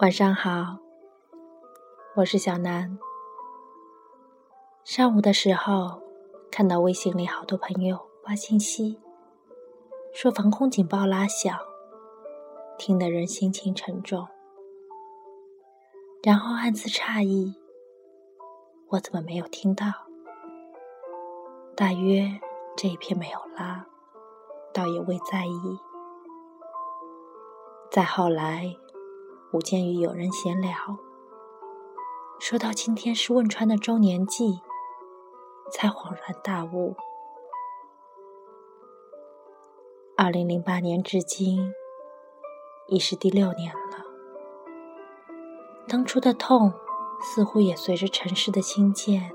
晚上好，我是小南。上午的时候，看到微信里好多朋友发信息，说防空警报拉响，听得人心情沉重。然后暗自诧异，我怎么没有听到？大约这一片没有拉，倒也未在意。再后来。吴间与友人闲聊，说到今天是汶川的周年祭，才恍然大悟。二零零八年至今，已是第六年了。当初的痛，似乎也随着城市的兴建，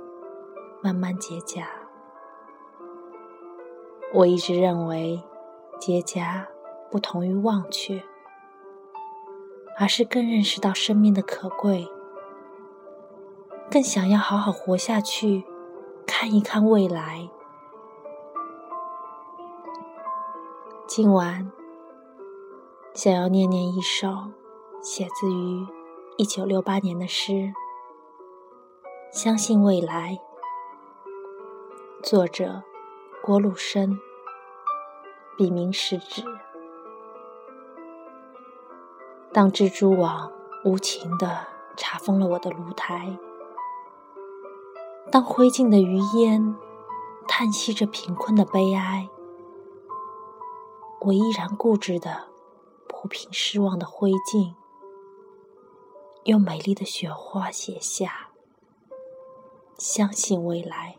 慢慢结痂。我一直认为，结痂不同于忘却。而是更认识到生命的可贵，更想要好好活下去，看一看未来。今晚想要念念一首写自于一九六八年的诗，《相信未来》，作者郭路生，笔名是指。当蜘蛛网无情地查封了我的炉台，当灰烬的余烟叹息着贫困的悲哀，我依然固执地铺平失望的灰烬，用美丽的雪花写下：相信未来。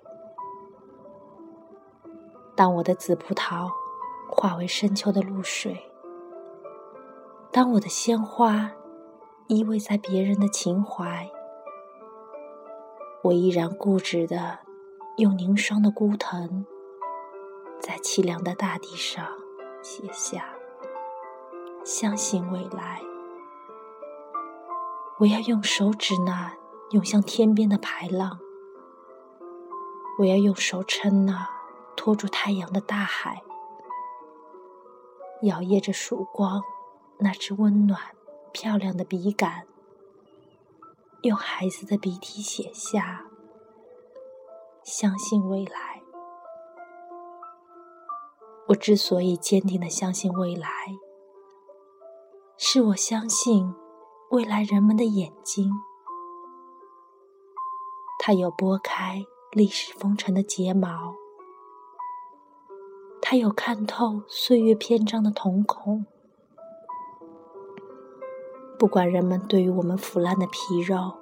当我的紫葡萄化为深秋的露水。当我的鲜花依偎在别人的情怀，我依然固执的用凝霜的孤藤，在凄凉的大地上写下：相信未来。我要用手指那涌向天边的排浪，我要用手撑那托住太阳的大海，摇曳着曙光。那只温暖、漂亮的笔杆，用孩子的笔体写下：“相信未来。”我之所以坚定的相信未来，是我相信未来人们的眼睛，它有拨开历史风尘的睫毛，它有看透岁月篇章的瞳孔。不管人们对于我们腐烂的皮肉、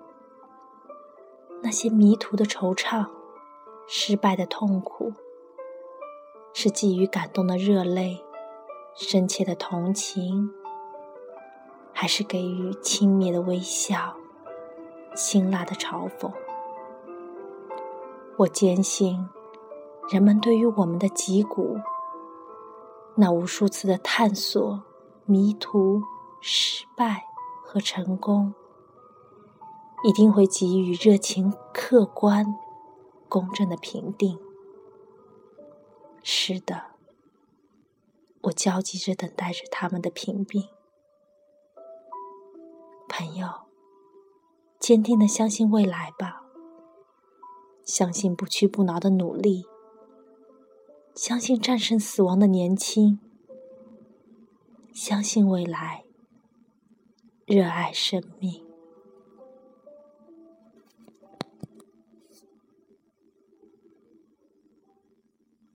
那些迷途的惆怅、失败的痛苦，是寄予感动的热泪、深切的同情，还是给予轻蔑的微笑、辛辣的嘲讽，我坚信，人们对于我们的脊骨，那无数次的探索、迷途、失败。和成功，一定会给予热情、客观、公正的评定。是的，我焦急着等待着他们的评定。朋友，坚定的相信未来吧，相信不屈不挠的努力，相信战胜死亡的年轻，相信未来。热爱生命。